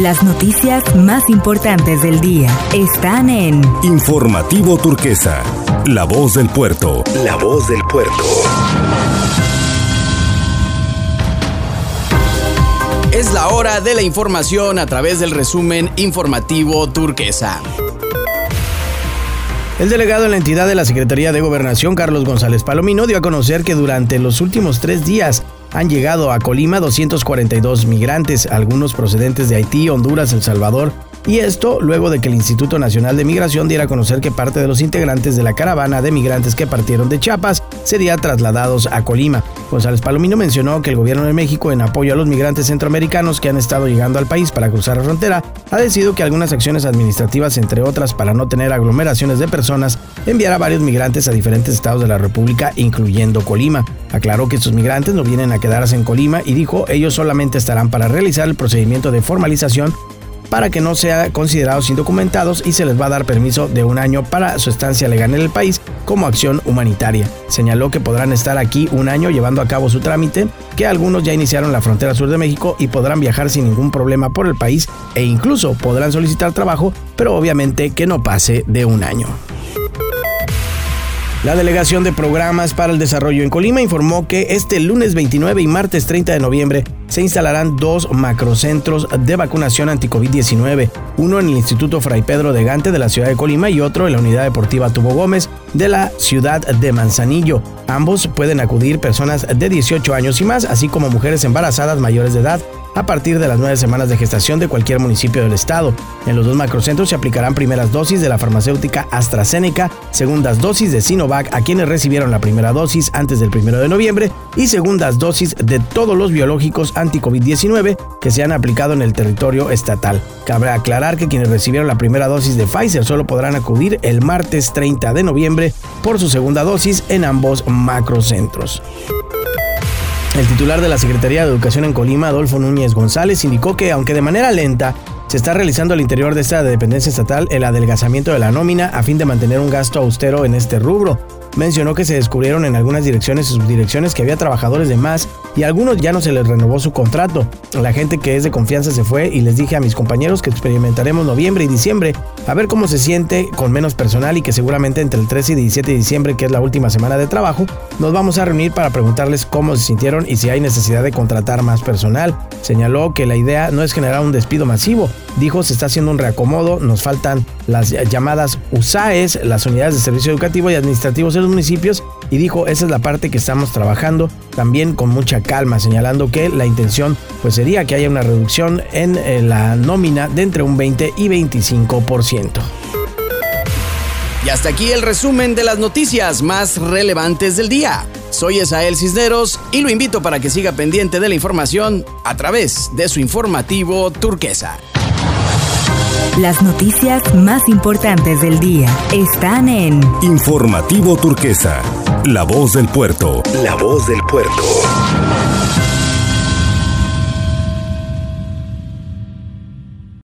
Las noticias más importantes del día están en Informativo Turquesa, La Voz del Puerto. La Voz del Puerto. Es la hora de la información a través del resumen informativo turquesa. El delegado en la entidad de la Secretaría de Gobernación, Carlos González Palomino, dio a conocer que durante los últimos tres días han llegado a Colima 242 migrantes, algunos procedentes de Haití, Honduras, El Salvador, y esto luego de que el Instituto Nacional de Migración diera a conocer que parte de los integrantes de la caravana de migrantes que partieron de Chiapas serían trasladados a Colima. González Palomino mencionó que el gobierno de México, en apoyo a los migrantes centroamericanos que han estado llegando al país para cruzar la frontera, ha decidido que algunas acciones administrativas, entre otras para no tener aglomeraciones de personas, enviará varios migrantes a diferentes estados de la República, incluyendo Colima. Aclaró que estos migrantes no vienen a quedarse en Colima y dijo ellos solamente estarán para realizar el procedimiento de formalización para que no sean considerados indocumentados y se les va a dar permiso de un año para su estancia legal en el país como acción humanitaria. Señaló que podrán estar aquí un año llevando a cabo su trámite, que algunos ya iniciaron la frontera sur de México y podrán viajar sin ningún problema por el país e incluso podrán solicitar trabajo, pero obviamente que no pase de un año. La Delegación de Programas para el Desarrollo en Colima informó que este lunes 29 y martes 30 de noviembre se instalarán dos macrocentros de vacunación anti-COVID-19, uno en el Instituto Fray Pedro de Gante de la ciudad de Colima y otro en la Unidad Deportiva Tubo Gómez de la ciudad de Manzanillo. Ambos pueden acudir personas de 18 años y más, así como mujeres embarazadas mayores de edad a partir de las nueve semanas de gestación de cualquier municipio del estado. En los dos macrocentros se aplicarán primeras dosis de la farmacéutica AstraZeneca, segundas dosis de Sinovac a quienes recibieron la primera dosis antes del 1 de noviembre y segundas dosis de todos los biológicos anti-COVID-19 que se han aplicado en el territorio estatal. Cabe aclarar que quienes recibieron la primera dosis de Pfizer solo podrán acudir el martes 30 de noviembre por su segunda dosis en ambos macrocentros. El titular de la Secretaría de Educación en Colima, Adolfo Núñez González, indicó que, aunque de manera lenta, se está realizando al interior de esta dependencia estatal el adelgazamiento de la nómina a fin de mantener un gasto austero en este rubro. Mencionó que se descubrieron en algunas direcciones y subdirecciones que había trabajadores de más y a algunos ya no se les renovó su contrato. La gente que es de confianza se fue y les dije a mis compañeros que experimentaremos noviembre y diciembre a ver cómo se siente con menos personal y que seguramente entre el 13 y 17 de diciembre, que es la última semana de trabajo, nos vamos a reunir para preguntarles cómo se sintieron y si hay necesidad de contratar más personal. Señaló que la idea no es generar un despido masivo, dijo se está haciendo un reacomodo, nos faltan las llamadas USAES, las unidades de servicio educativo y administrativos municipios y dijo esa es la parte que estamos trabajando también con mucha calma, señalando que la intención pues sería que haya una reducción en eh, la nómina de entre un 20 y 25%. Y hasta aquí el resumen de las noticias más relevantes del día. Soy Esael Cisneros y lo invito para que siga pendiente de la información a través de su informativo turquesa. Las noticias más importantes del día están en Informativo Turquesa, La Voz del Puerto. La Voz del Puerto.